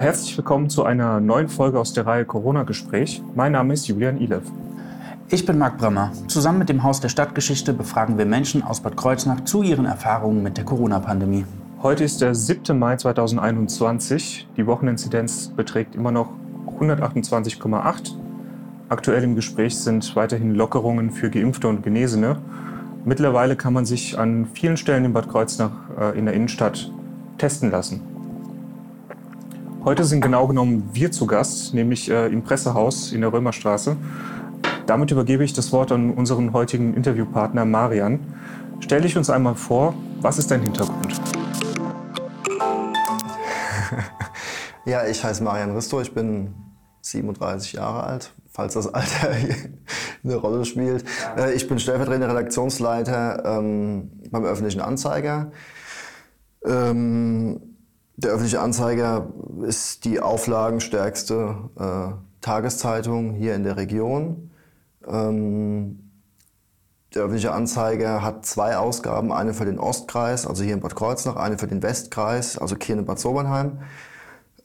Herzlich willkommen zu einer neuen Folge aus der Reihe Corona-Gespräch. Mein Name ist Julian Ilev. Ich bin Marc Bremmer. Zusammen mit dem Haus der Stadtgeschichte befragen wir Menschen aus Bad Kreuznach zu ihren Erfahrungen mit der Corona-Pandemie. Heute ist der 7. Mai 2021. Die Wocheninzidenz beträgt immer noch 128,8. Aktuell im Gespräch sind weiterhin Lockerungen für Geimpfte und Genesene. Mittlerweile kann man sich an vielen Stellen in Bad Kreuznach äh, in der Innenstadt testen lassen. Heute sind genau genommen wir zu Gast, nämlich äh, im Pressehaus in der Römerstraße. Damit übergebe ich das Wort an unseren heutigen Interviewpartner Marian. Stell dich uns einmal vor, was ist dein Hintergrund? Ja, ich heiße Marian Risto, ich bin 37 Jahre alt, falls das Alter eine Rolle spielt. Äh, ich bin stellvertretender Redaktionsleiter ähm, beim Öffentlichen Anzeiger. Ähm, der öffentliche Anzeiger ist die auflagenstärkste äh, Tageszeitung hier in der Region. Ähm, der öffentliche Anzeiger hat zwei Ausgaben, eine für den Ostkreis, also hier in Bad Kreuznach, eine für den Westkreis, also Kirn in Bad Sobernheim.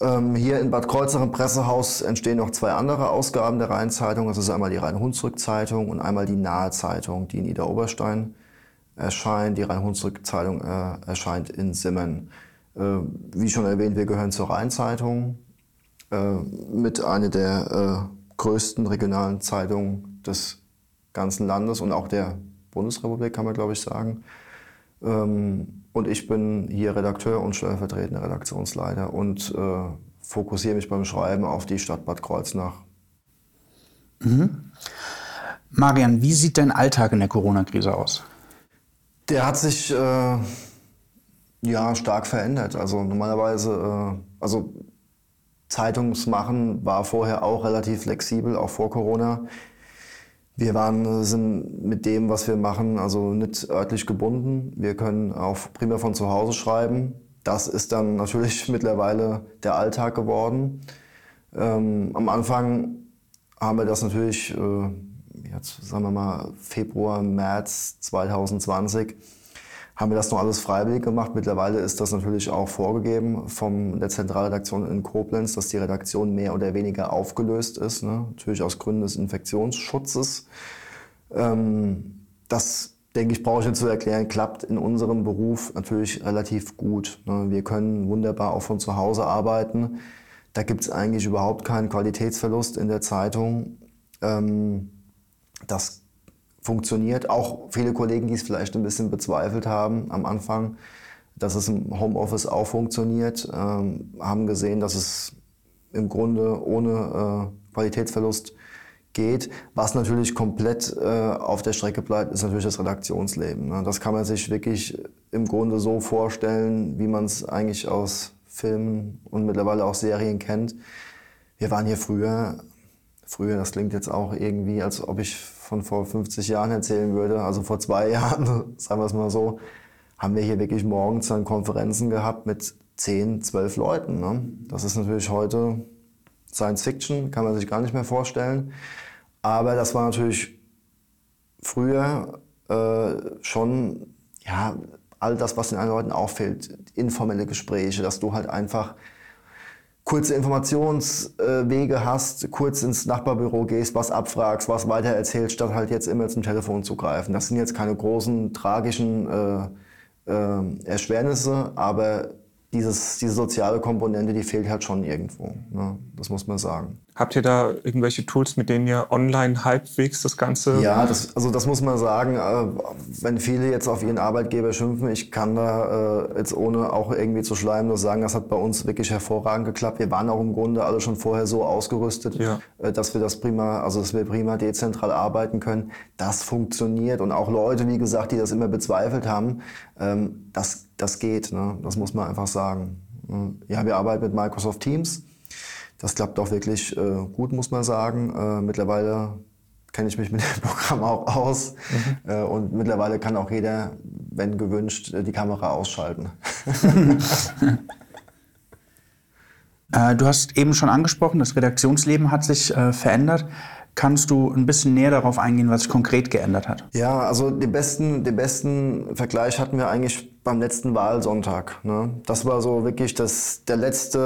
Ähm, hier in Bad Kreuznach im Pressehaus entstehen noch zwei andere Ausgaben der Rheinzeitung. Das ist einmal die Rhein-Hunsrück-Zeitung und einmal die Nahe-Zeitung, die in Niederoberstein erscheint. Die Rhein-Hunsrück-Zeitung äh, erscheint in Simmen. Äh, wie schon erwähnt, wir gehören zur Rheinzeitung, äh, mit einer der äh, größten regionalen Zeitungen des ganzen Landes und auch der Bundesrepublik, kann man glaube ich sagen. Ähm, und ich bin hier Redakteur und stellvertretender Redaktionsleiter und fokussiere mich beim Schreiben auf die Stadt Bad Kreuznach. Mhm. Marian, wie sieht dein Alltag in der Corona-Krise aus? Der hat sich ja, stark verändert. Also normalerweise, äh, also Zeitungsmachen war vorher auch relativ flexibel, auch vor Corona. Wir waren, sind mit dem, was wir machen, also nicht örtlich gebunden. Wir können auch primär von zu Hause schreiben. Das ist dann natürlich mittlerweile der Alltag geworden. Ähm, am Anfang haben wir das natürlich, äh, jetzt sagen wir mal Februar, März 2020, haben wir das noch alles freiwillig gemacht. Mittlerweile ist das natürlich auch vorgegeben von der Zentralredaktion in Koblenz, dass die Redaktion mehr oder weniger aufgelöst ist. Ne? Natürlich aus Gründen des Infektionsschutzes. Ähm, das, denke ich, brauche ich nicht zu erklären, klappt in unserem Beruf natürlich relativ gut. Ne? Wir können wunderbar auch von zu Hause arbeiten. Da gibt es eigentlich überhaupt keinen Qualitätsverlust in der Zeitung. Ähm, das funktioniert. Auch viele Kollegen, die es vielleicht ein bisschen bezweifelt haben am Anfang, dass es im Homeoffice auch funktioniert, ähm, haben gesehen, dass es im Grunde ohne äh, Qualitätsverlust geht. Was natürlich komplett äh, auf der Strecke bleibt, ist natürlich das Redaktionsleben. Ne? Das kann man sich wirklich im Grunde so vorstellen, wie man es eigentlich aus Filmen und mittlerweile auch Serien kennt. Wir waren hier früher, früher, das klingt jetzt auch irgendwie, als ob ich von vor 50 Jahren erzählen würde, also vor zwei Jahren, sagen wir es mal so, haben wir hier wirklich morgens dann Konferenzen gehabt mit 10, 12 Leuten. Ne? Das ist natürlich heute Science Fiction, kann man sich gar nicht mehr vorstellen. Aber das war natürlich früher äh, schon ja, all das, was den anderen Leuten auffällt, informelle Gespräche, dass du halt einfach kurze Informationswege hast, kurz ins Nachbarbüro gehst, was abfragst, was weiter erzählst, statt halt jetzt immer zum Telefon zu greifen. Das sind jetzt keine großen tragischen äh, äh, Erschwernisse, aber dieses, diese soziale Komponente, die fehlt halt schon irgendwo. Ne? Das muss man sagen. Habt ihr da irgendwelche Tools, mit denen ihr online halbwegs das Ganze? Ja, das, also das muss man sagen. Äh, wenn viele jetzt auf ihren Arbeitgeber schimpfen, ich kann da äh, jetzt ohne auch irgendwie zu schleimen nur sagen, das hat bei uns wirklich hervorragend geklappt. Wir waren auch im Grunde alle schon vorher so ausgerüstet, ja. Äh, dass wir das prima, also dass wir prima dezentral arbeiten können. Das funktioniert und auch Leute, wie gesagt, die das immer bezweifelt haben, ähm, das, das geht. Ne? Das muss man einfach sagen. Ja, wir arbeiten mit Microsoft Teams. Das klappt auch wirklich äh, gut, muss man sagen. Äh, mittlerweile kenne ich mich mit dem Programm auch aus. Mhm. Äh, und mittlerweile kann auch jeder, wenn gewünscht, äh, die Kamera ausschalten. Äh, du hast eben schon angesprochen, das Redaktionsleben hat sich äh, verändert. Kannst du ein bisschen näher darauf eingehen, was sich konkret geändert hat? Ja, also den besten, den besten Vergleich hatten wir eigentlich beim letzten Wahlsonntag. Ne? Das war so wirklich das, der, letzte,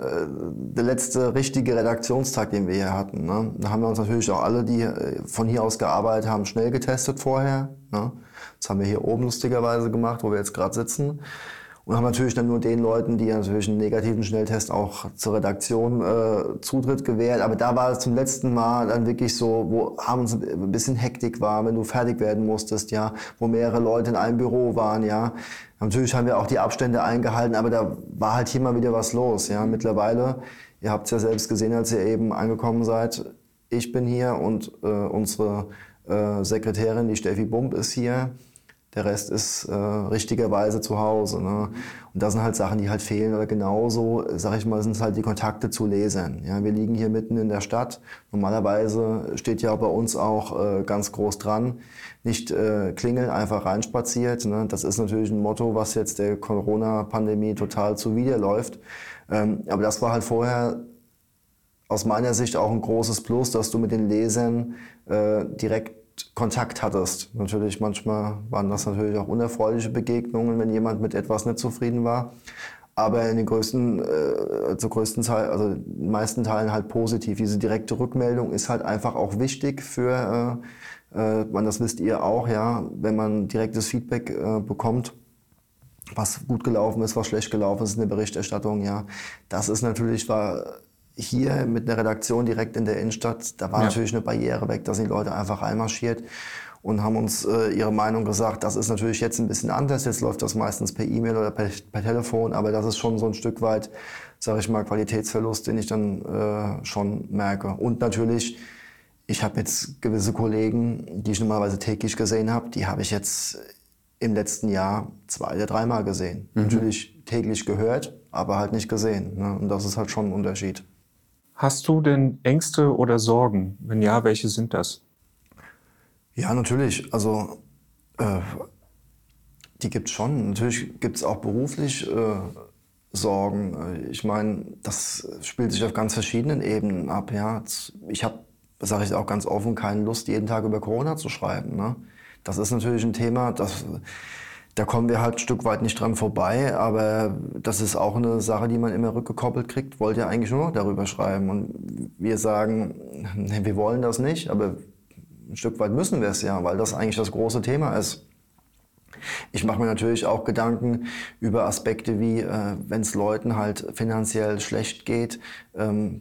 äh, der letzte richtige Redaktionstag, den wir hier hatten. Ne? Da haben wir uns natürlich auch alle, die äh, von hier aus gearbeitet haben, schnell getestet vorher. Ne? Das haben wir hier oben lustigerweise gemacht, wo wir jetzt gerade sitzen. Und haben natürlich dann nur den Leuten, die natürlich einen negativen Schnelltest auch zur Redaktion äh, Zutritt gewährt. Aber da war es zum letzten Mal dann wirklich so, wo abends ein bisschen Hektik war, wenn du fertig werden musstest, ja, wo mehrere Leute in einem Büro waren, ja. Natürlich haben wir auch die Abstände eingehalten, aber da war halt hier mal wieder was los, ja. Mittlerweile, ihr habt es ja selbst gesehen, als ihr eben angekommen seid, ich bin hier und äh, unsere äh, Sekretärin, die Steffi Bump, ist hier. Der Rest ist äh, richtigerweise zu Hause. Ne? Und das sind halt Sachen, die halt fehlen. Oder genauso, sag ich mal, sind es halt die Kontakte zu Lesern. Ja, wir liegen hier mitten in der Stadt. Normalerweise steht ja bei uns auch äh, ganz groß dran, nicht äh, klingeln, einfach reinspaziert. Ne? Das ist natürlich ein Motto, was jetzt der Corona-Pandemie total zuwiderläuft. Ähm, aber das war halt vorher aus meiner Sicht auch ein großes Plus, dass du mit den Lesern äh, direkt Kontakt hattest. Natürlich, manchmal waren das natürlich auch unerfreuliche Begegnungen, wenn jemand mit etwas nicht zufrieden war. Aber in den größten, äh, zur größten Teil, also in den meisten Teilen halt positiv. Diese direkte Rückmeldung ist halt einfach auch wichtig für, äh, äh, man, das wisst ihr auch, ja, wenn man direktes Feedback äh, bekommt, was gut gelaufen ist, was schlecht gelaufen ist in der Berichterstattung, ja. Das ist natürlich, war hier mit einer Redaktion direkt in der Innenstadt, da war ja. natürlich eine Barriere weg, da sind die Leute einfach einmarschiert und haben uns äh, ihre Meinung gesagt. Das ist natürlich jetzt ein bisschen anders. Jetzt läuft das meistens per E-Mail oder per, per, Telefon, aber das ist schon so ein Stück weit, sage ich mal, Qualitätsverlust, den ich dann äh, schon merke. Und natürlich, ich habe jetzt gewisse Kollegen, die ich normalerweise täglich gesehen habe, die habe ich jetzt im letzten Jahr zwei oder dreimal gesehen. Mhm. Natürlich täglich gehört, aber halt nicht gesehen. Ne? Und das ist halt schon ein Unterschied. Hast du denn Ängste oder Sorgen? Wenn ja, welche sind das? Ja, natürlich. Also äh, die gibt es schon. Natürlich gibt es auch beruflich äh, Sorgen. Ich meine, das spielt sich auf ganz verschiedenen Ebenen ab. Ja. Ich habe, sage ich auch ganz offen, keine Lust, jeden Tag über Corona zu schreiben. Ne? Das ist natürlich ein Thema, das da kommen wir halt ein Stück weit nicht dran vorbei, aber das ist auch eine Sache, die man immer rückgekoppelt kriegt. Wollt ihr eigentlich nur noch darüber schreiben? Und wir sagen, nee, wir wollen das nicht, aber ein Stück weit müssen wir es ja, weil das eigentlich das große Thema ist. Ich mache mir natürlich auch Gedanken über Aspekte wie, äh, wenn es Leuten halt finanziell schlecht geht, ähm,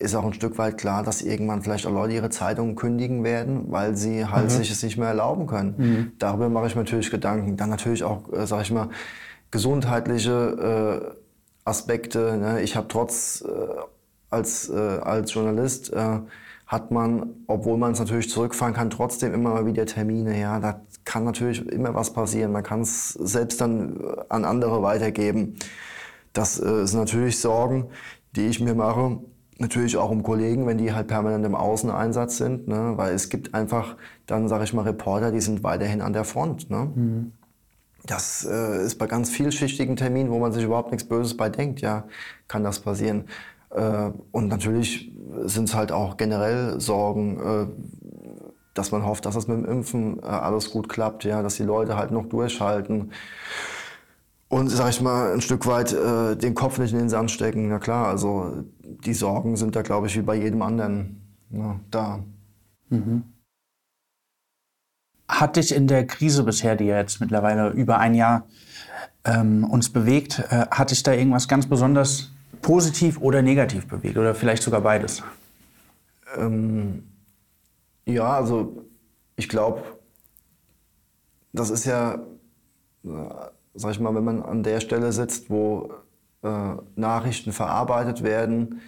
ist auch ein Stück weit klar, dass irgendwann vielleicht auch Leute ihre Zeitungen kündigen werden, weil sie halt mhm. sich es nicht mehr erlauben können. Mhm. Darüber mache ich mir natürlich Gedanken. Dann natürlich auch, äh, sage ich mal, gesundheitliche äh, Aspekte. Ne? Ich habe trotz, äh, als, äh, als Journalist, äh, hat man, obwohl man es natürlich zurückfahren kann, trotzdem immer mal wieder Termine. Ja, da kann natürlich immer was passieren. Man kann es selbst dann äh, an andere weitergeben. Das äh, sind natürlich Sorgen, die ich mir mache natürlich auch um Kollegen, wenn die halt permanent im Außeneinsatz sind, ne? weil es gibt einfach dann, sage ich mal, Reporter, die sind weiterhin an der Front. Ne? Mhm. Das äh, ist bei ganz vielschichtigen Terminen, wo man sich überhaupt nichts Böses bei denkt, ja, kann das passieren. Äh, und natürlich sind es halt auch generell Sorgen, äh, dass man hofft, dass es mit dem Impfen äh, alles gut klappt, ja, dass die Leute halt noch durchhalten und, sag ich mal, ein Stück weit äh, den Kopf nicht in den Sand stecken. Na klar, also die Sorgen sind da, glaube ich, wie bei jedem anderen ja, da. Mhm. Hat dich in der Krise bisher, die ja jetzt mittlerweile über ein Jahr ähm, uns bewegt, äh, hat dich da irgendwas ganz besonders positiv oder negativ bewegt? Oder vielleicht sogar beides? Ähm, ja, also ich glaube, das ist ja sag ich mal, wenn man an der Stelle sitzt, wo äh, Nachrichten verarbeitet werden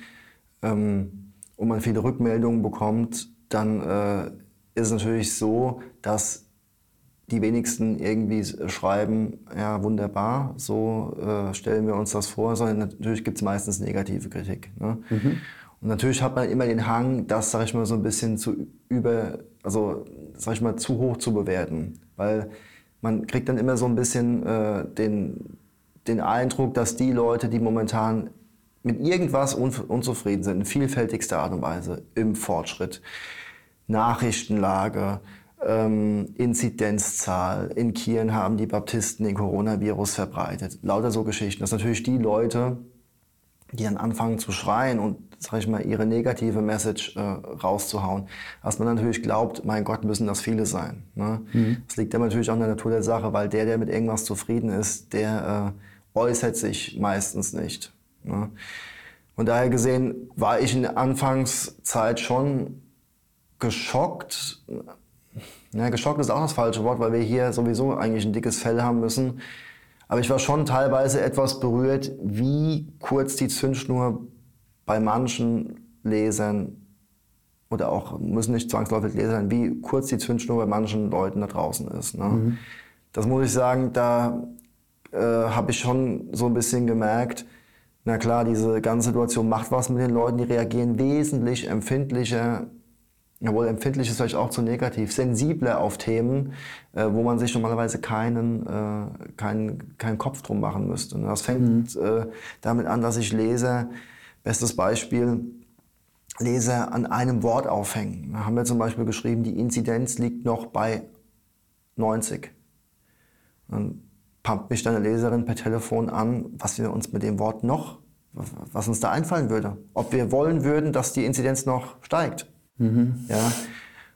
ähm, und man viele Rückmeldungen bekommt, dann äh, ist es natürlich so, dass die wenigsten irgendwie schreiben, ja wunderbar, so äh, stellen wir uns das vor, sondern natürlich gibt es meistens negative Kritik. Ne? Mhm. Und natürlich hat man immer den Hang, das, sag ich mal, so ein bisschen zu über, also sag ich mal, zu hoch zu bewerten. Weil man kriegt dann immer so ein bisschen äh, den, den Eindruck, dass die Leute, die momentan mit irgendwas un unzufrieden sind, in vielfältigster Art und Weise, im Fortschritt, Nachrichtenlage, ähm, Inzidenzzahl. In Kiel haben die Baptisten den Coronavirus verbreitet. Lauter so Geschichten. Das sind natürlich die Leute, die dann anfangen zu schreien und, sag ich mal, ihre negative Message äh, rauszuhauen. Dass man natürlich glaubt, mein Gott, müssen das viele sein. Ne? Mhm. Das liegt aber natürlich auch in der Natur der Sache, weil der, der mit irgendwas zufrieden ist, der äh, äußert sich meistens nicht. Ne? Von daher gesehen war ich in der Anfangszeit schon geschockt. Ja, geschockt ist auch das falsche Wort, weil wir hier sowieso eigentlich ein dickes Fell haben müssen. Aber ich war schon teilweise etwas berührt, wie kurz die Zündschnur bei manchen Lesern oder auch müssen nicht zwangsläufig Leser sein, wie kurz die Zündschnur bei manchen Leuten da draußen ist. Ne? Mhm. Das muss ich sagen, da äh, habe ich schon so ein bisschen gemerkt, na klar, diese ganze Situation macht was mit den Leuten, die reagieren wesentlich empfindlicher, jawohl, empfindlich ist vielleicht auch zu negativ, sensibler auf Themen, äh, wo man sich normalerweise keinen, äh, keinen, keinen Kopf drum machen müsste. Und das fängt mhm. äh, damit an, dass ich lese, bestes Beispiel, Leser an einem Wort aufhängen. Da haben wir zum Beispiel geschrieben, die Inzidenz liegt noch bei 90. Dann pumpt mich deine Leserin per Telefon an, was wir uns mit dem Wort noch, was uns da einfallen würde. Ob wir wollen würden, dass die Inzidenz noch steigt. Mhm. Ja.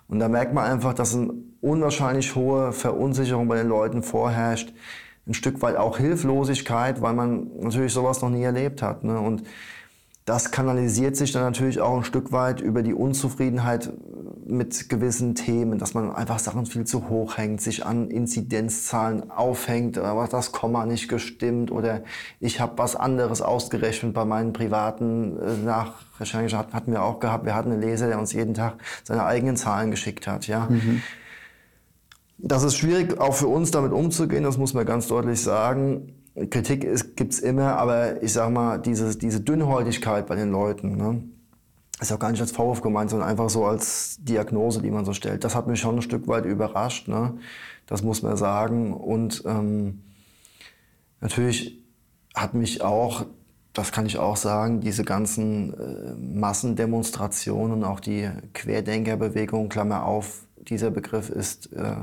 Und da merkt man einfach, dass eine unwahrscheinlich hohe Verunsicherung bei den Leuten vorherrscht. Ein Stück weit auch Hilflosigkeit, weil man natürlich sowas noch nie erlebt hat. Ne? Und das kanalisiert sich dann natürlich auch ein Stück weit über die Unzufriedenheit mit gewissen Themen, dass man einfach Sachen viel zu hoch hängt, sich an Inzidenzzahlen aufhängt, aber das Komma nicht gestimmt oder ich habe was anderes ausgerechnet bei meinen privaten äh, hatten wir auch gehabt. Wir hatten einen Leser, der uns jeden Tag seine eigenen Zahlen geschickt hat. Ja. Mhm. Das ist schwierig, auch für uns damit umzugehen, das muss man ganz deutlich sagen. Kritik gibt es immer, aber ich sag mal, diese, diese Dünnhäutigkeit bei den Leuten, ne, ist auch gar nicht als Vorwurf gemeint, sondern einfach so als Diagnose, die man so stellt. Das hat mich schon ein Stück weit überrascht, ne? das muss man sagen. Und ähm, natürlich hat mich auch, das kann ich auch sagen, diese ganzen äh, Massendemonstrationen, auch die Querdenkerbewegung, Klammer auf, dieser Begriff ist äh,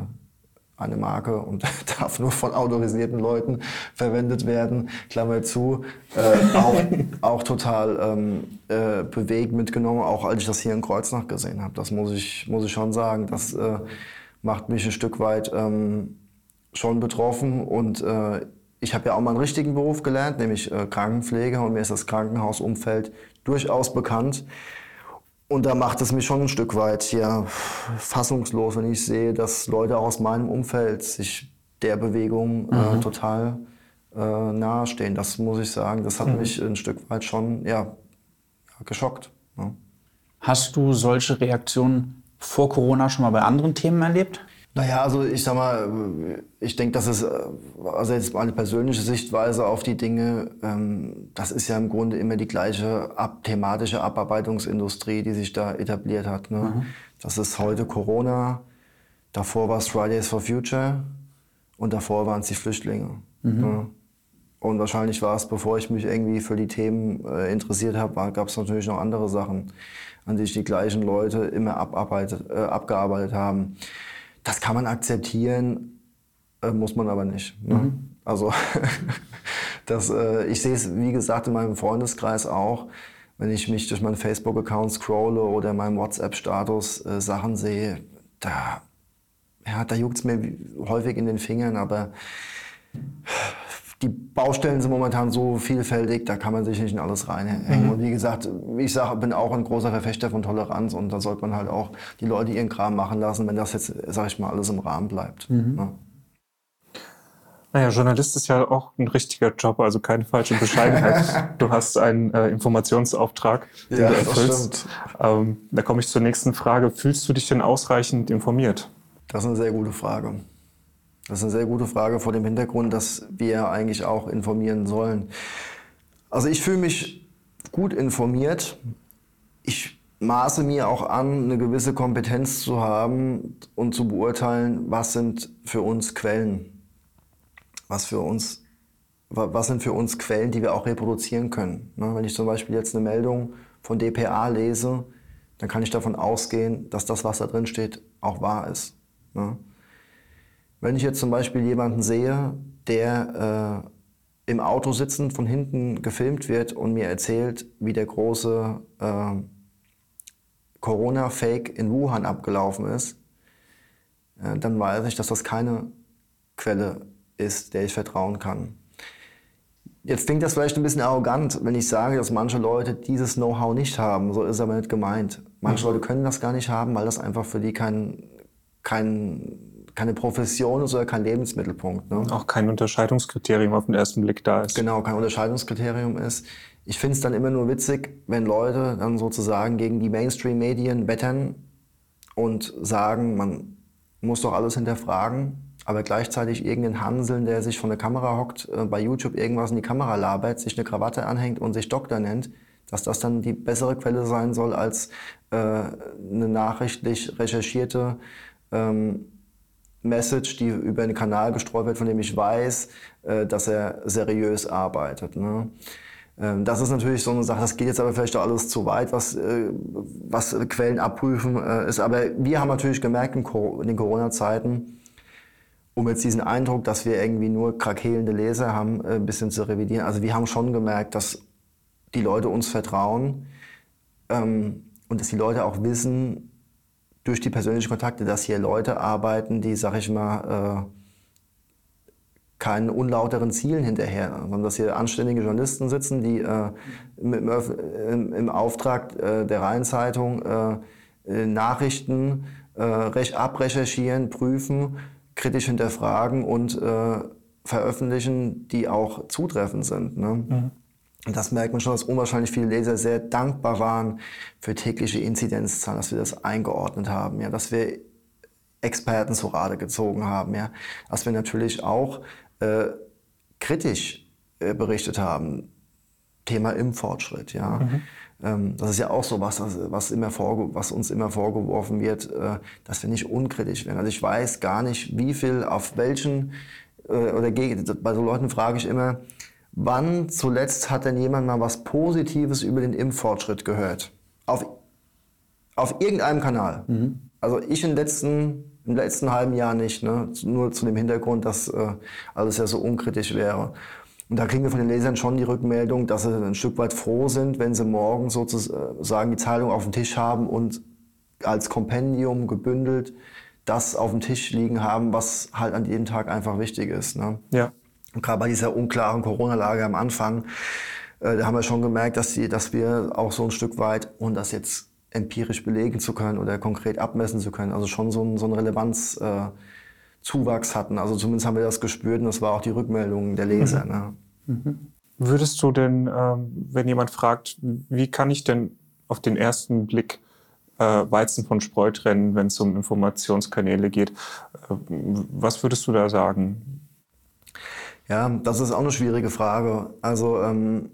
eine Marke und darf nur von autorisierten Leuten verwendet werden, Klammer zu, äh, auch, auch total ähm, äh, bewegt mitgenommen, auch als ich das hier in Kreuznach gesehen habe. Das muss ich, muss ich schon sagen. Das äh, macht mich ein Stück weit ähm, schon betroffen und äh, ich habe ja auch mal einen richtigen Beruf gelernt, nämlich äh, Krankenpfleger und mir ist das Krankenhausumfeld durchaus bekannt. Und da macht es mich schon ein Stück weit ja, fassungslos, wenn ich sehe, dass Leute aus meinem Umfeld sich der Bewegung äh, mhm. total äh, nahestehen. Das muss ich sagen, das hat mhm. mich ein Stück weit schon ja, geschockt. Ja. Hast du solche Reaktionen vor Corona schon mal bei anderen Themen erlebt? Naja, also ich sag mal, ich denke, das ist, äh, also jetzt meine persönliche Sichtweise auf die Dinge, ähm, das ist ja im Grunde immer die gleiche ab, thematische Abarbeitungsindustrie, die sich da etabliert hat. Ne? Mhm. Das ist heute Corona, davor war es Fridays for Future und davor waren es die Flüchtlinge. Mhm. Ne? Und wahrscheinlich war es, bevor ich mich irgendwie für die Themen äh, interessiert habe, gab es natürlich noch andere Sachen, an die sich die gleichen Leute immer abarbeitet, äh, abgearbeitet haben. Das kann man akzeptieren, äh, muss man aber nicht. Ne? Mhm. Also das, äh, ich sehe es, wie gesagt, in meinem Freundeskreis auch. Wenn ich mich durch meinen Facebook-Account scrolle oder meinen WhatsApp-Status äh, Sachen sehe, da, ja, da juckt es mir häufig in den Fingern, aber die Baustellen sind momentan so vielfältig, da kann man sich nicht in alles reinhängen. Mhm. Und wie gesagt, ich sag, bin auch ein großer Verfechter von Toleranz und da sollte man halt auch die Leute ihren Kram machen lassen, wenn das jetzt, sag ich mal, alles im Rahmen bleibt. Mhm. Ja. Naja, Journalist ist ja auch ein richtiger Job, also keine falsche Bescheidenheit. du hast einen äh, Informationsauftrag, den ja, du erfüllst. Ähm, da komme ich zur nächsten Frage. Fühlst du dich denn ausreichend informiert? Das ist eine sehr gute Frage. Das ist eine sehr gute Frage vor dem Hintergrund, dass wir eigentlich auch informieren sollen. Also ich fühle mich gut informiert. Ich maße mir auch an, eine gewisse Kompetenz zu haben und zu beurteilen, was sind für uns Quellen, was für uns, was sind für uns Quellen, die wir auch reproduzieren können. Ne, wenn ich zum Beispiel jetzt eine Meldung von dpa lese, dann kann ich davon ausgehen, dass das, was da drin steht, auch wahr ist. Ne? Wenn ich jetzt zum Beispiel jemanden sehe, der äh, im Auto sitzend von hinten gefilmt wird und mir erzählt, wie der große äh, Corona-Fake in Wuhan abgelaufen ist, äh, dann weiß ich, dass das keine Quelle ist, der ich vertrauen kann. Jetzt klingt das vielleicht ein bisschen arrogant, wenn ich sage, dass manche Leute dieses Know-how nicht haben. So ist aber nicht gemeint. Manche mhm. Leute können das gar nicht haben, weil das einfach für die kein, kein, keine Profession ist oder kein Lebensmittelpunkt. Ne? Auch kein Unterscheidungskriterium auf den ersten Blick da ist. Genau, kein Unterscheidungskriterium ist. Ich finde es dann immer nur witzig, wenn Leute dann sozusagen gegen die Mainstream-Medien wettern und sagen, man muss doch alles hinterfragen aber gleichzeitig irgendein Hanseln, der sich von der Kamera hockt, äh, bei YouTube irgendwas in die Kamera labert, sich eine Krawatte anhängt und sich Doktor nennt, dass das dann die bessere Quelle sein soll als äh, eine nachrichtlich recherchierte ähm, Message, die über einen Kanal gestreut wird, von dem ich weiß, äh, dass er seriös arbeitet. Ne? Ähm, das ist natürlich so eine Sache, das geht jetzt aber vielleicht auch alles zu weit, was, äh, was Quellen abprüfen äh, ist. Aber wir haben natürlich gemerkt in, den Corona-Zeiten, um jetzt diesen Eindruck, dass wir irgendwie nur krakelende Leser haben, ein bisschen zu revidieren. Also wir haben schon gemerkt, dass die Leute uns vertrauen ähm, und dass die Leute auch wissen, durch die persönlichen Kontakte, dass hier Leute arbeiten, die, sag ich mal, äh, keinen unlauteren Zielen hinterher, sondern dass hier anständige Journalisten sitzen, die äh, im, im, im, Auftrag äh, der Rheinzeitung äh, äh Nachrichten äh, abrecherchieren, prüfen kritisch hinterfragen und veröffentlichen, die auch zutreffend sind. Ne? Mhm. Und das merkt man schon, dass unwahrscheinlich viele Leser sehr dankbar waren für tägliche Inzidenzzahlen, dass wir das eingeordnet haben, ja, dass wir Experten zu Rate gezogen haben, ja, dass wir natürlich auch äh, kritisch äh, berichtet haben. Thema Impffortschritt, ja. Mhm. Ähm, das ist ja auch so was, was, immer was uns immer vorgeworfen wird, äh, dass wir nicht unkritisch werden. Also ich weiß gar nicht, wie viel auf welchen äh, oder gegen, bei so Leuten frage ich immer, wann zuletzt hat denn jemand mal was Positives über den Impffortschritt gehört? Auf, auf irgendeinem Kanal. Mhm. Also ich im letzten, im letzten halben Jahr nicht, ne? nur zu dem Hintergrund, dass äh, alles ja so unkritisch wäre. Und da kriegen wir von den Lesern schon die Rückmeldung, dass sie ein Stück weit froh sind, wenn sie morgen sozusagen die Zeitung auf dem Tisch haben und als Kompendium gebündelt das auf dem Tisch liegen haben, was halt an jedem Tag einfach wichtig ist. Ne? Ja. Und gerade bei dieser unklaren Corona-Lage am Anfang, äh, da haben wir schon gemerkt, dass, die, dass wir auch so ein Stück weit, und das jetzt empirisch belegen zu können oder konkret abmessen zu können, also schon so ein, so ein Relevanz. Äh, hatten. Also zumindest haben wir das gespürt und das war auch die Rückmeldung der Leser. Mhm. Ne? Würdest du denn, ähm, wenn jemand fragt, wie kann ich denn auf den ersten Blick äh, Weizen von Spreu trennen, wenn es um Informationskanäle geht, äh, was würdest du da sagen? Ja, das ist auch eine schwierige Frage. Also ähm,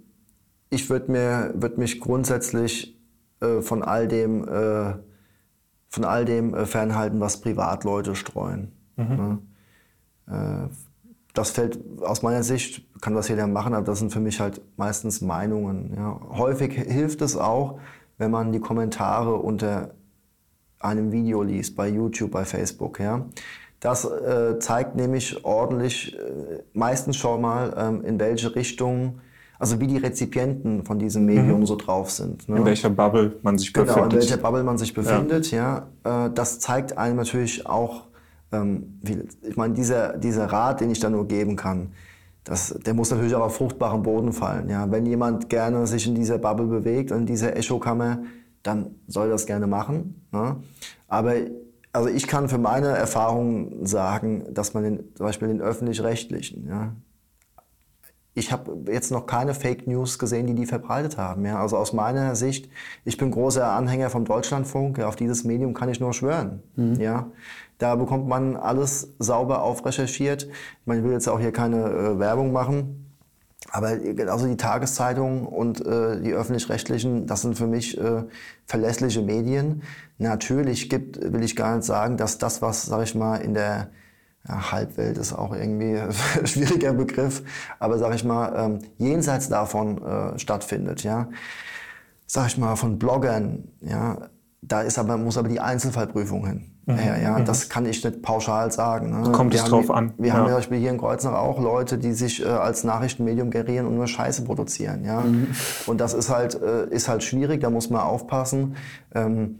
ich würde mir würd mich grundsätzlich äh, von all dem äh, von all dem äh, fernhalten, was Privatleute streuen. Mhm. Ne? Äh, das fällt aus meiner Sicht, kann das jeder machen, aber das sind für mich halt meistens Meinungen. Ja. Häufig hilft es auch, wenn man die Kommentare unter einem Video liest, bei YouTube, bei Facebook. Ja. Das äh, zeigt nämlich ordentlich, äh, meistens schon mal, ähm, in welche Richtung, also wie die Rezipienten von diesem Medium mhm. so drauf sind. Ne? In welcher Bubble man sich genau, befindet. Genau, in welcher Bubble man sich befindet, ja. ja. Äh, das zeigt einem natürlich auch, ähm, ich meine, dieser, dieser Rat, den ich da nur geben kann, das, der muss natürlich auch auf fruchtbaren Boden fallen. Ja? Wenn jemand gerne sich in dieser Bubble bewegt in dieser Echokammer, dann soll das gerne machen. Ne? Aber also ich kann für meine Erfahrungen sagen, dass man den, zum Beispiel den öffentlich-rechtlichen, ja, ich habe jetzt noch keine Fake News gesehen, die die verbreitet haben. Ja. Also aus meiner Sicht, ich bin großer Anhänger vom Deutschlandfunk. Ja, auf dieses Medium kann ich nur schwören. Mhm. Ja. Da bekommt man alles sauber aufrecherchiert. Ich will jetzt auch hier keine äh, Werbung machen. Aber also die Tageszeitungen und äh, die öffentlich-rechtlichen, das sind für mich äh, verlässliche Medien. Natürlich gibt, will ich gar nicht sagen, dass das, was, sag ich mal, in der ja, Halbwelt ist auch irgendwie ein schwieriger Begriff, aber sag ich mal, ähm, jenseits davon äh, stattfindet, ja. Sag ich mal, von Bloggern, ja, da ist aber, muss aber die Einzelfallprüfung hin. Mhm. Ja, ja, das kann ich nicht pauschal sagen. Ne? Kommt wir es haben, drauf an. Wir ja. haben zum Beispiel hier in Kreuznach auch Leute, die sich äh, als Nachrichtenmedium gerieren und nur Scheiße produzieren. Ja? Mhm. Und das ist halt, äh, ist halt schwierig, da muss man aufpassen. Ähm,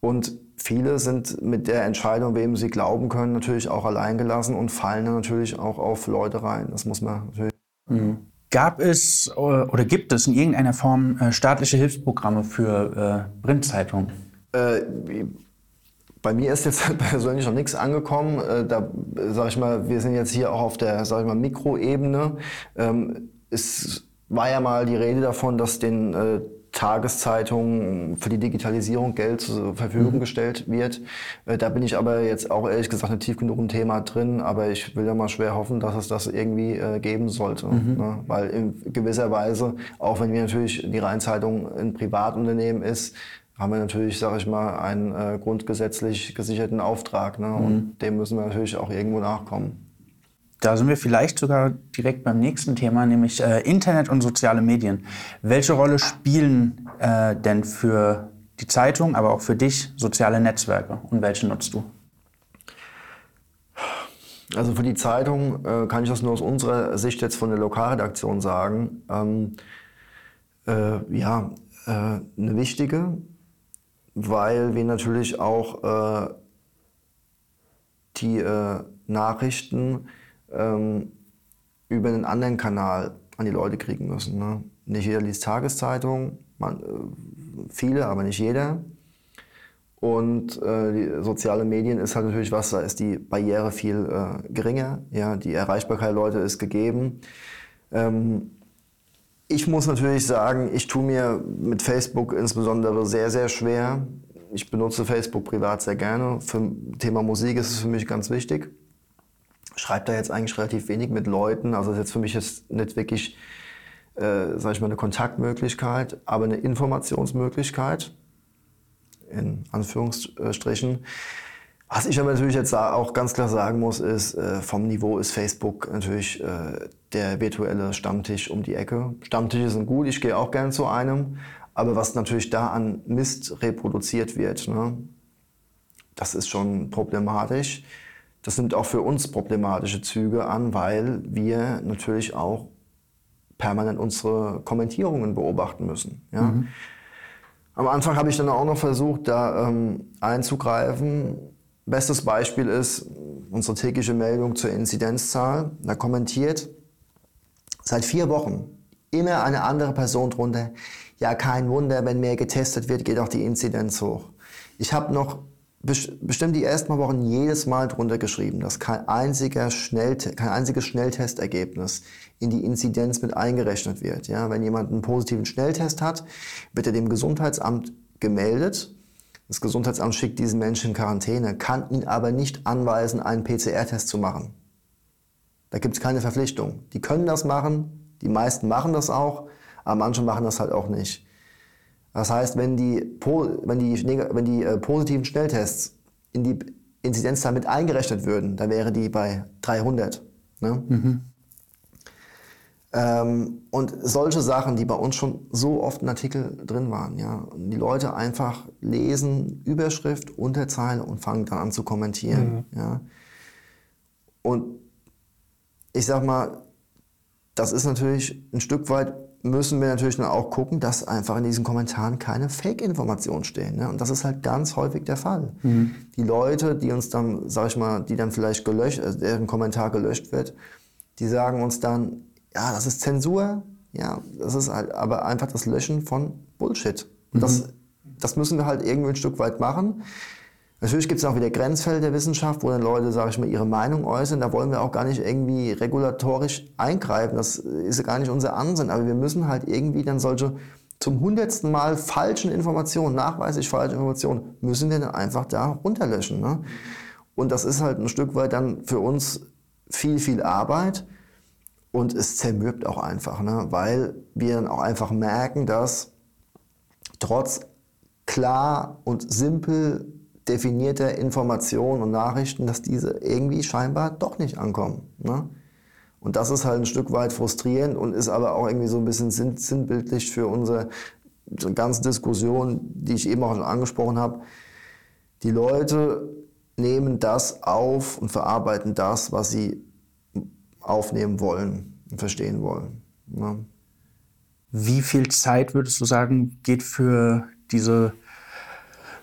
und viele sind mit der Entscheidung, wem sie glauben können, natürlich auch alleingelassen und fallen dann natürlich auch auf Leute rein. Das muss man natürlich. Mhm. Gab es äh, oder gibt es in irgendeiner Form äh, staatliche Hilfsprogramme für äh, Printzeitungen? Äh, bei mir ist jetzt persönlich noch nichts angekommen. Äh, da sage ich mal, wir sind jetzt hier auch auf der, sag ich mal, Mikroebene. Ähm, es war ja mal die Rede davon, dass den äh, Tageszeitungen für die Digitalisierung Geld zur Verfügung mhm. gestellt wird. Äh, da bin ich aber jetzt auch ehrlich gesagt nicht tief genug im Thema drin, aber ich will ja mal schwer hoffen, dass es das irgendwie äh, geben sollte. Mhm. Ne? Weil in gewisser Weise, auch wenn wir natürlich die Rheinzeitung ein Privatunternehmen ist, haben wir natürlich, sage ich mal, einen äh, grundgesetzlich gesicherten Auftrag. Ne? Und mhm. dem müssen wir natürlich auch irgendwo nachkommen. Da sind wir vielleicht sogar direkt beim nächsten Thema, nämlich äh, Internet und soziale Medien. Welche Rolle spielen äh, denn für die Zeitung, aber auch für dich soziale Netzwerke und welche nutzt du? Also für die Zeitung äh, kann ich das nur aus unserer Sicht jetzt von der Lokalredaktion sagen. Ähm, äh, ja, äh, eine wichtige, weil wir natürlich auch äh, die Nachrichten ähm, über einen anderen Kanal an die Leute kriegen müssen. Ne? Nicht jeder liest Tageszeitung, man, äh, viele, aber nicht jeder. Und äh, soziale Medien ist halt natürlich was, da ist die Barriere viel äh, geringer. Ja, die Erreichbarkeit der Leute ist gegeben. Ähm, ich muss natürlich sagen, ich tue mir mit Facebook insbesondere sehr, sehr schwer. Ich benutze Facebook privat sehr gerne. Für Thema Musik ist es für mich ganz wichtig schreibe da jetzt eigentlich relativ wenig mit Leuten. Also das ist jetzt für mich jetzt nicht wirklich, äh, sage ich mal, eine Kontaktmöglichkeit, aber eine Informationsmöglichkeit, in Anführungsstrichen. Was ich aber natürlich jetzt auch ganz klar sagen muss, ist, äh, vom Niveau ist Facebook natürlich äh, der virtuelle Stammtisch um die Ecke. Stammtische sind gut, ich gehe auch gern zu einem, aber was natürlich da an Mist reproduziert wird, ne, das ist schon problematisch. Das nimmt auch für uns problematische Züge an, weil wir natürlich auch permanent unsere Kommentierungen beobachten müssen. Ja? Mhm. Am Anfang habe ich dann auch noch versucht, da ähm, einzugreifen. Bestes Beispiel ist unsere tägliche Meldung zur Inzidenzzahl. Da kommentiert seit vier Wochen immer eine andere Person drunter. Ja, kein Wunder, wenn mehr getestet wird, geht auch die Inzidenz hoch. Ich habe noch bestimmt die ersten Wochen jedes Mal drunter geschrieben, dass kein, einziger kein einziges Schnelltestergebnis in die Inzidenz mit eingerechnet wird. Ja, wenn jemand einen positiven Schnelltest hat, wird er dem Gesundheitsamt gemeldet. Das Gesundheitsamt schickt diesen Menschen in Quarantäne, kann ihn aber nicht anweisen, einen PCR-Test zu machen. Da gibt es keine Verpflichtung. Die können das machen, die meisten machen das auch, aber manche machen das halt auch nicht. Das heißt, wenn die, wenn die, wenn die äh, positiven Schnelltests in die Inzidenzzahl mit eingerechnet würden, dann wäre die bei 300. Ne? Mhm. Ähm, und solche Sachen, die bei uns schon so oft in Artikel drin waren, ja, und die Leute einfach lesen Überschrift, Unterzeile und fangen dann an zu kommentieren, mhm. ja. Und ich sag mal, das ist natürlich ein Stück weit müssen wir natürlich dann auch gucken, dass einfach in diesen Kommentaren keine Fake-Informationen stehen. Ne? Und das ist halt ganz häufig der Fall. Mhm. Die Leute, die uns dann, sag ich mal, die dann vielleicht gelöscht, also deren Kommentar gelöscht wird, die sagen uns dann, ja, das ist Zensur, ja, das ist halt aber einfach das Löschen von Bullshit. Mhm. Das, das müssen wir halt irgendwie ein Stück weit machen. Natürlich gibt es auch wieder Grenzfälle der Wissenschaft, wo dann Leute, sage ich mal, ihre Meinung äußern. Da wollen wir auch gar nicht irgendwie regulatorisch eingreifen. Das ist gar nicht unser Ansinn. Aber wir müssen halt irgendwie dann solche zum hundertsten Mal falschen Informationen, nachweislich falsche Informationen, müssen wir dann einfach da runterlöschen. Ne? Und das ist halt ein Stück weit dann für uns viel, viel Arbeit. Und es zermürbt auch einfach, ne? weil wir dann auch einfach merken, dass trotz klar und simpel definierter Informationen und Nachrichten, dass diese irgendwie scheinbar doch nicht ankommen. Ne? Und das ist halt ein Stück weit frustrierend und ist aber auch irgendwie so ein bisschen sinn sinnbildlich für unser so eine ganze Diskussion, die ich eben auch schon angesprochen habe. Die Leute nehmen das auf und verarbeiten das, was sie aufnehmen wollen und verstehen wollen. Ne? Wie viel Zeit würdest du sagen, geht für diese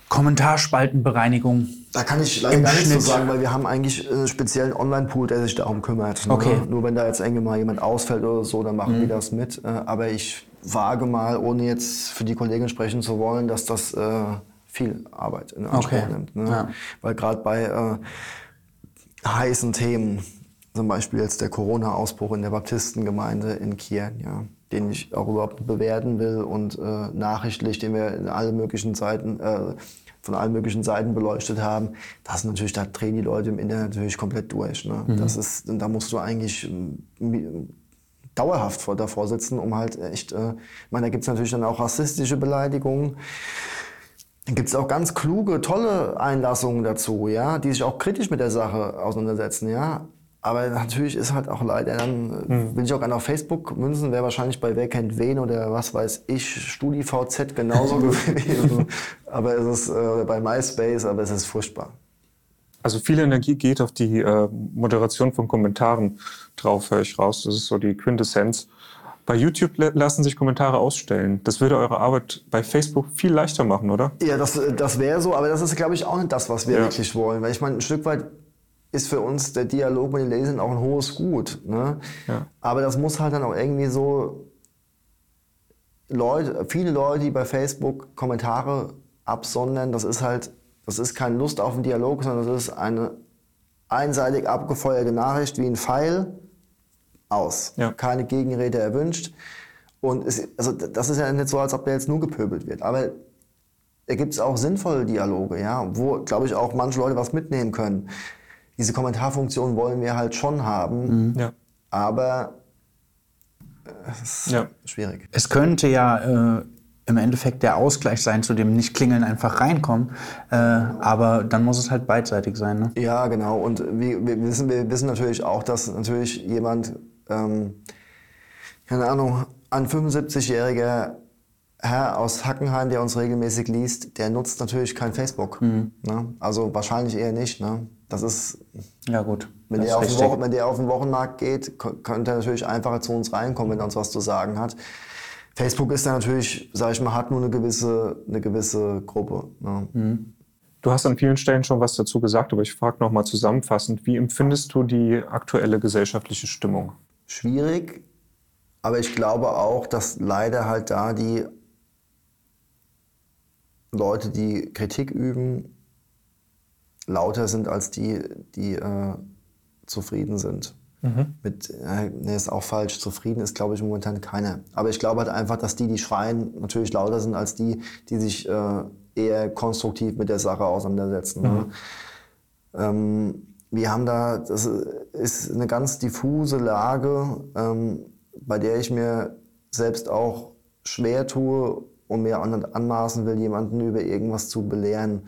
Kommentarspaltenbereinigung? Da kann ich leider gar nichts zu sagen, weil wir haben eigentlich einen speziellen Online-Pool, der sich darum kümmert. Ne? Okay. Nur wenn da jetzt irgendwie mal jemand ausfällt oder so, dann machen Mhm. die das mit. Äh, Aber ich wage mal, ohne jetzt für die Kollegen sprechen zu wollen, dass das äh, viel Arbeit in Anspruch Okay. nimmt. Ne? Ja. Weil gerade bei äh, heißen Themen, zum Beispiel jetzt der Corona-Ausbruch in der Baptistengemeinde in Kiel, ja, den ich auch überhaupt bewerten will und äh, nachrichtlich, den wir in allen möglichen Seiten, äh, von allen möglichen Seiten beleuchtet haben, das natürlich, da drehen die Leute im Internet natürlich komplett durch. Ne? Das ist, da musst du eigentlich ähm, dauerhaft vor, davor sitzen, um halt echt, äh, ich meine, da gibt es natürlich dann auch rassistische Beleidigungen. Dann gibt es auch ganz kluge, tolle Einlassungen dazu, ja, die sich auch kritisch mit der Sache auseinandersetzen, ja. Aber natürlich ist halt auch leider dann, äh, will ich auch gerne auf Facebook münzen, wäre wahrscheinlich bei Wer kennt wen oder was weiß ich, StudiVZ genauso gewesen. aber es ist äh, bei MySpace, aber es ist furchtbar. Also viel Energie geht auf die äh, Moderation von Kommentaren drauf, höre ich raus. Das ist so die Quintessenz. Bei YouTube la- lassen sich Kommentare ausstellen. Das würde eure Arbeit bei Facebook viel leichter machen, oder? Ja, das, das wäre so, aber das ist, glaube ich, auch nicht das, was wir Ja. wirklich wollen. Weil ich meine, ein Stück weit ist für uns der Dialog mit den Lesern auch ein hohes Gut. Ne? Ja. Aber das muss halt dann auch irgendwie so Leute, viele Leute, die bei Facebook Kommentare absondern, das ist halt, das ist keine Lust auf einen Dialog, sondern das ist eine einseitig abgefeuerte Nachricht wie ein Pfeil aus. Ja. Keine Gegenrede erwünscht. Und es, also das ist ja nicht so, als ob der jetzt nur gepöbelt wird. Aber da gibt es auch sinnvolle Dialoge, ja, wo, glaube ich, auch manche Leute was mitnehmen können. Diese Kommentarfunktion wollen wir halt schon haben, Ja. aber äh, es ist Ja. schwierig. Es könnte ja äh, im Endeffekt der Ausgleich sein zu dem Nicht-Klingeln einfach reinkommen, äh, aber dann muss es halt beidseitig sein. Ne? Ja, genau. Und wir, wir, wissen, wir wissen natürlich auch, dass natürlich jemand, ähm, keine Ahnung, ein 75-jähriger Herr aus Hackenheim, der uns regelmäßig liest, der nutzt natürlich kein Facebook. Ne? Also wahrscheinlich eher nicht. Ne? Das ist, Ja gut. wenn der, auf. Wochen, wenn der auf den Wochenmarkt geht, könnte er natürlich einfacher zu uns reinkommen, wenn er uns was zu sagen hat. Facebook ist da natürlich, sag ich mal, hat nur eine gewisse, eine gewisse Gruppe. Ne? Du hast an vielen Stellen schon was dazu gesagt, aber ich frage nochmal zusammenfassend, wie empfindest du die aktuelle gesellschaftliche Stimmung? schwierig, aber ich glaube auch, dass leider halt da die Leute, die Kritik üben, lauter sind als die, die äh, zufrieden sind. Mit, äh, nee, ist auch falsch. Zufrieden ist, glaube ich, momentan keiner. Aber ich glaube halt einfach, dass die, die schreien, natürlich lauter sind als die, die sich äh, eher konstruktiv mit der Sache auseinandersetzen. Ne? Ähm, wir haben da, das ist eine ganz diffuse Lage, ähm, bei der ich mir selbst auch schwer tue und mir an- anmaßen will, jemanden über irgendwas zu belehren.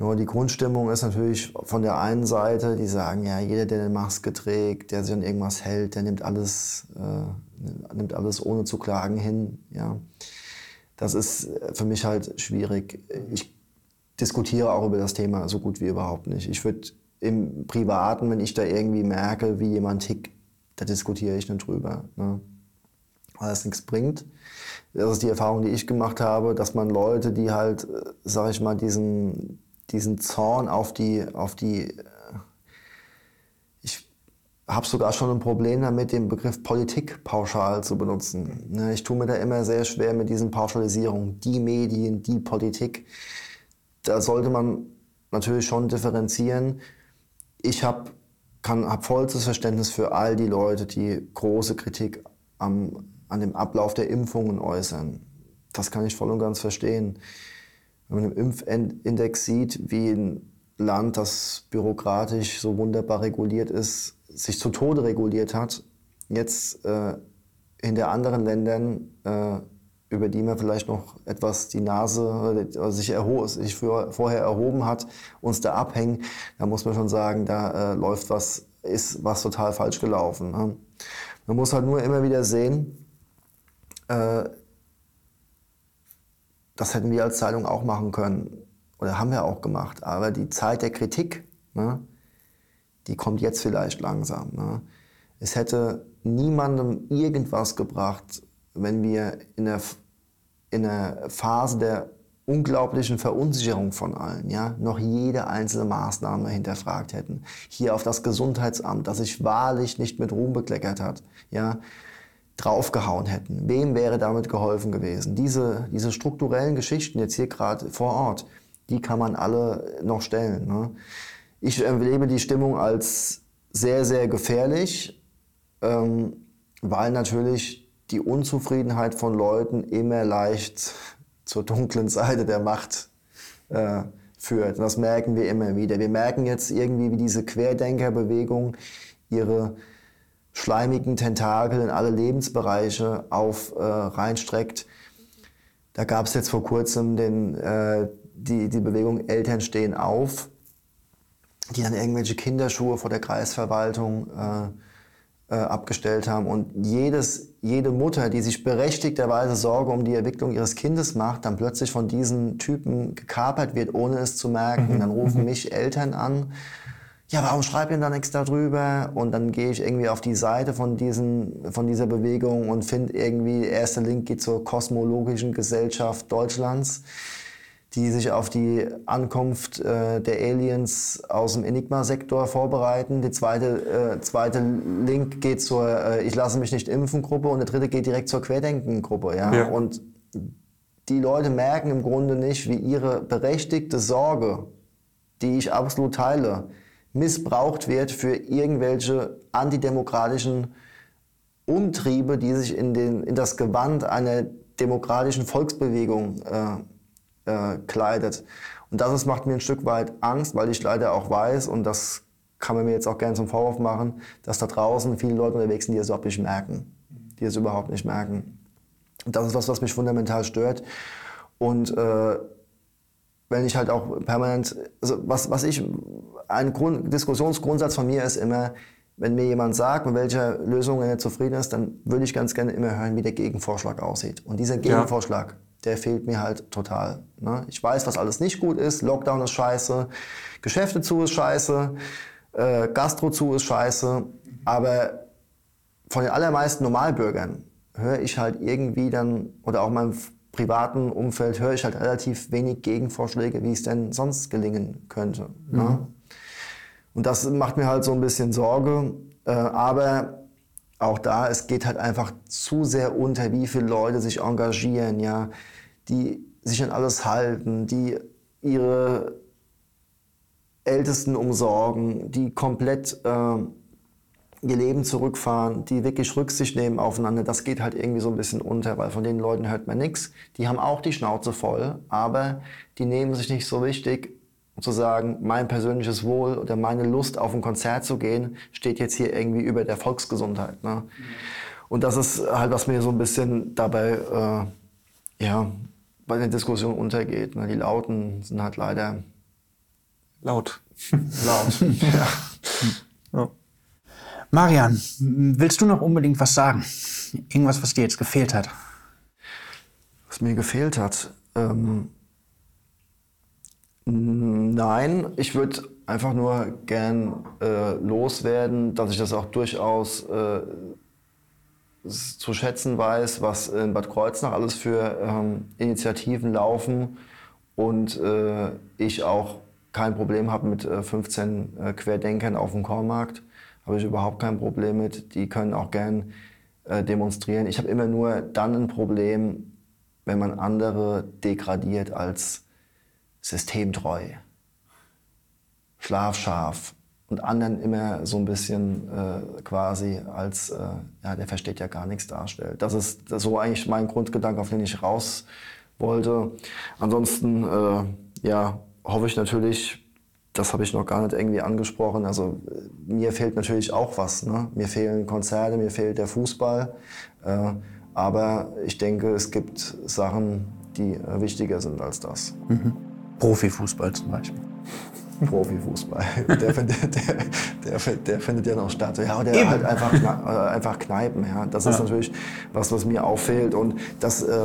Nur die Grundstimmung ist natürlich von der einen Seite, die sagen, ja, jeder, der eine Maske trägt, der sich an irgendwas hält, der nimmt alles, äh, nimmt alles ohne zu klagen hin. Ja. Das ist für mich halt schwierig. Ich diskutiere auch über das Thema so gut wie überhaupt nicht. Ich würde im Privaten, wenn ich da irgendwie merke, wie jemand tickt, da diskutiere ich nicht drüber. Ne? Weil das nichts bringt. Das ist die Erfahrung, die ich gemacht habe, dass man Leute, die halt, äh, sag ich mal, diesen, diesen Zorn auf die, auf die äh, ich habe sogar schon ein Problem damit, den Begriff Politik pauschal zu benutzen. Ne, Ich tue mir da immer sehr schwer mit diesen Pauschalisierungen. Die Medien, die Politik. Da sollte man natürlich schon differenzieren. Ich habe hab vollstes Verständnis für all die Leute, die große Kritik am, an dem Ablauf der Impfungen äußern. Das kann ich voll und ganz verstehen. Wenn man im Impfindex sieht, wie ein Land, das bürokratisch so wunderbar reguliert ist, sich zu Tode reguliert hat, jetzt äh, hinter anderen Ländern, äh, über die man vielleicht noch etwas die Nase äh, sich, erho sich für, vorher erhoben hat, uns da abhängen, da muss man schon sagen, da äh, läuft was, ist was total falsch gelaufen. Ne? Man muss halt nur immer wieder sehen, äh, das hätten wir als Zeitung auch machen können oder haben wir auch gemacht. Aber die Zeit der Kritik, ne, die kommt jetzt vielleicht langsam. Ne. Es hätte niemandem irgendwas gebracht, wenn wir in der, in der Phase der unglaublichen Verunsicherung von allen, ja, noch jede einzelne Maßnahme hinterfragt hätten. Hier auf das Gesundheitsamt, das sich wahrlich nicht mit Ruhm bekleckert hat, ja, draufgehauen hätten. Wem wäre damit geholfen gewesen? Diese, diese strukturellen Geschichten jetzt hier gerade vor Ort, die kann man alle noch stellen. Ne? Ich erlebe die Stimmung als sehr, sehr gefährlich, ähm, weil natürlich die Unzufriedenheit von Leuten immer leicht zur dunklen Seite der Macht äh, führt. Und das merken wir immer wieder. Wir merken jetzt irgendwie, wie diese Querdenkerbewegung ihre schleimigen Tentakel in alle Lebensbereiche auf äh, reinstreckt. Da gab es jetzt vor kurzem den, äh, die, die Bewegung Eltern stehen auf, die dann irgendwelche Kinderschuhe vor der Kreisverwaltung äh, äh, abgestellt haben. Und jedes, jede Mutter, die sich berechtigterweise Sorge um die Entwicklung ihres Kindes macht, dann plötzlich von diesen Typen gekapert wird, ohne es zu merken. Mhm. Dann rufen mhm. mich Eltern an ja, warum schreibt ihr da nichts darüber? Und dann gehe ich irgendwie auf die Seite von, diesen, von dieser Bewegung und finde irgendwie, der erste Link geht zur Kosmologischen Gesellschaft Deutschlands, die sich auf die Ankunft äh, der Aliens aus dem Enigma-Sektor vorbereiten. Der zweite, äh, zweite Link geht zur äh, Ich lasse mich nicht impfen Gruppe und der dritte geht direkt zur Querdenken-Gruppe. Ja? ja? Und die Leute merken im Grunde nicht, wie ihre berechtigte Sorge, die ich absolut teile, missbraucht wird für irgendwelche antidemokratischen Umtriebe, die sich in, den, in das Gewand einer demokratischen Volksbewegung äh, äh, kleidet. Und das macht mir ein Stück weit Angst, weil ich leider auch weiß, und das kann man mir jetzt auch gerne zum Vorwurf machen, dass da draußen viele Leute unterwegs sind, die es überhaupt nicht merken. Die es überhaupt nicht merken. Und das ist was, was mich fundamental stört. Und äh, wenn ich halt auch permanent, also was, was ich, ein Grund, Diskussionsgrundsatz von mir ist immer, wenn mir jemand sagt, mit welcher Lösung er nicht zufrieden ist, dann würde ich ganz gerne immer hören, wie der Gegenvorschlag aussieht. Und dieser Gegenvorschlag, ja. der fehlt mir halt total. Ne? Ich weiß, was alles nicht gut ist. Lockdown ist scheiße, Geschäfte zu ist scheiße, äh, Gastro zu ist scheiße. Aber von den allermeisten Normalbürgern höre ich halt irgendwie dann, oder auch meinem privaten Umfeld höre ich halt relativ wenig Gegenvorschläge, wie es denn sonst gelingen könnte. Mhm. Ne? Und das macht mir halt so ein bisschen Sorge. Äh, aber auch da, es geht halt einfach zu sehr unter, wie viele Leute sich engagieren, ja, die sich an alles halten, die ihre Ältesten umsorgen, die komplett äh, ihr Leben zurückfahren, die wirklich Rücksicht nehmen aufeinander, das geht halt irgendwie so ein bisschen unter, weil von den Leuten hört man nichts. Die haben auch die Schnauze voll, aber die nehmen sich nicht so wichtig, zu sagen, mein persönliches Wohl oder meine Lust auf ein Konzert zu gehen, steht jetzt hier irgendwie über der Volksgesundheit. Ne? Und das ist halt, was mir so ein bisschen dabei, äh, ja, bei der Diskussion untergeht. Ne? Die Lauten sind halt leider laut. Laut. ja. ja. Marian, willst du noch unbedingt was sagen? Irgendwas, was dir jetzt gefehlt hat? Was mir gefehlt hat? Ähm, nein, ich würde einfach nur gern äh, loswerden, dass ich das auch durchaus äh, zu schätzen weiß, was in Bad Kreuznach alles für ähm, Initiativen laufen und äh, ich auch kein Problem habe mit 15 äh, äh, Querdenkern auf dem Kornmarkt habe ich überhaupt kein Problem mit. Die können auch gern äh, demonstrieren. Ich habe immer nur dann ein Problem, wenn man andere degradiert als systemtreu, schlafscharf und anderen immer so ein bisschen äh, quasi als, äh, ja, der versteht ja gar nichts darstellt. Das ist so eigentlich mein Grundgedanke, auf den ich raus wollte. Ansonsten, äh, ja, hoffe ich natürlich, das habe ich noch gar nicht irgendwie angesprochen. Also mir fehlt natürlich auch was. Ne? Mir fehlen Konzerte, mir fehlt der Fußball. Äh, aber ich denke, es gibt Sachen, die äh, wichtiger sind als das. Mhm. Profifußball zum Beispiel. Profifußball. Der, findet- der, der, der findet ja noch statt. Ja, oder halt einfach, Kne- äh, einfach Kneipen. Ja. Das ist natürlich was, was mir auffällt. Und das äh,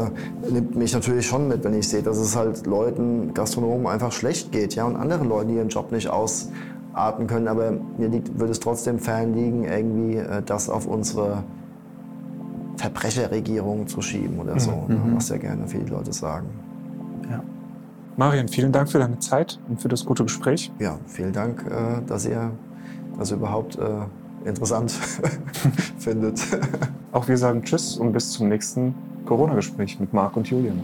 nimmt mich natürlich schon mit, wenn ich sehe, dass es halt Leuten, Gastronomen einfach schlecht geht. Ja, und anderen Leuten, die ihren Job nicht ausarten können. Aber mir liegt, würde es trotzdem fern liegen, irgendwie äh, das auf unsere Verbrecherregierung zu schieben oder so. Ne, was ja gerne viele Leute sagen. Marian, vielen Dank für deine Zeit und für das gute Gespräch. ja, vielen Dank, äh, dass ihr das überhaupt äh, interessant findet. Auch wir sagen Tschüss und bis zum nächsten Corona-Gespräch mit Marc und Julian.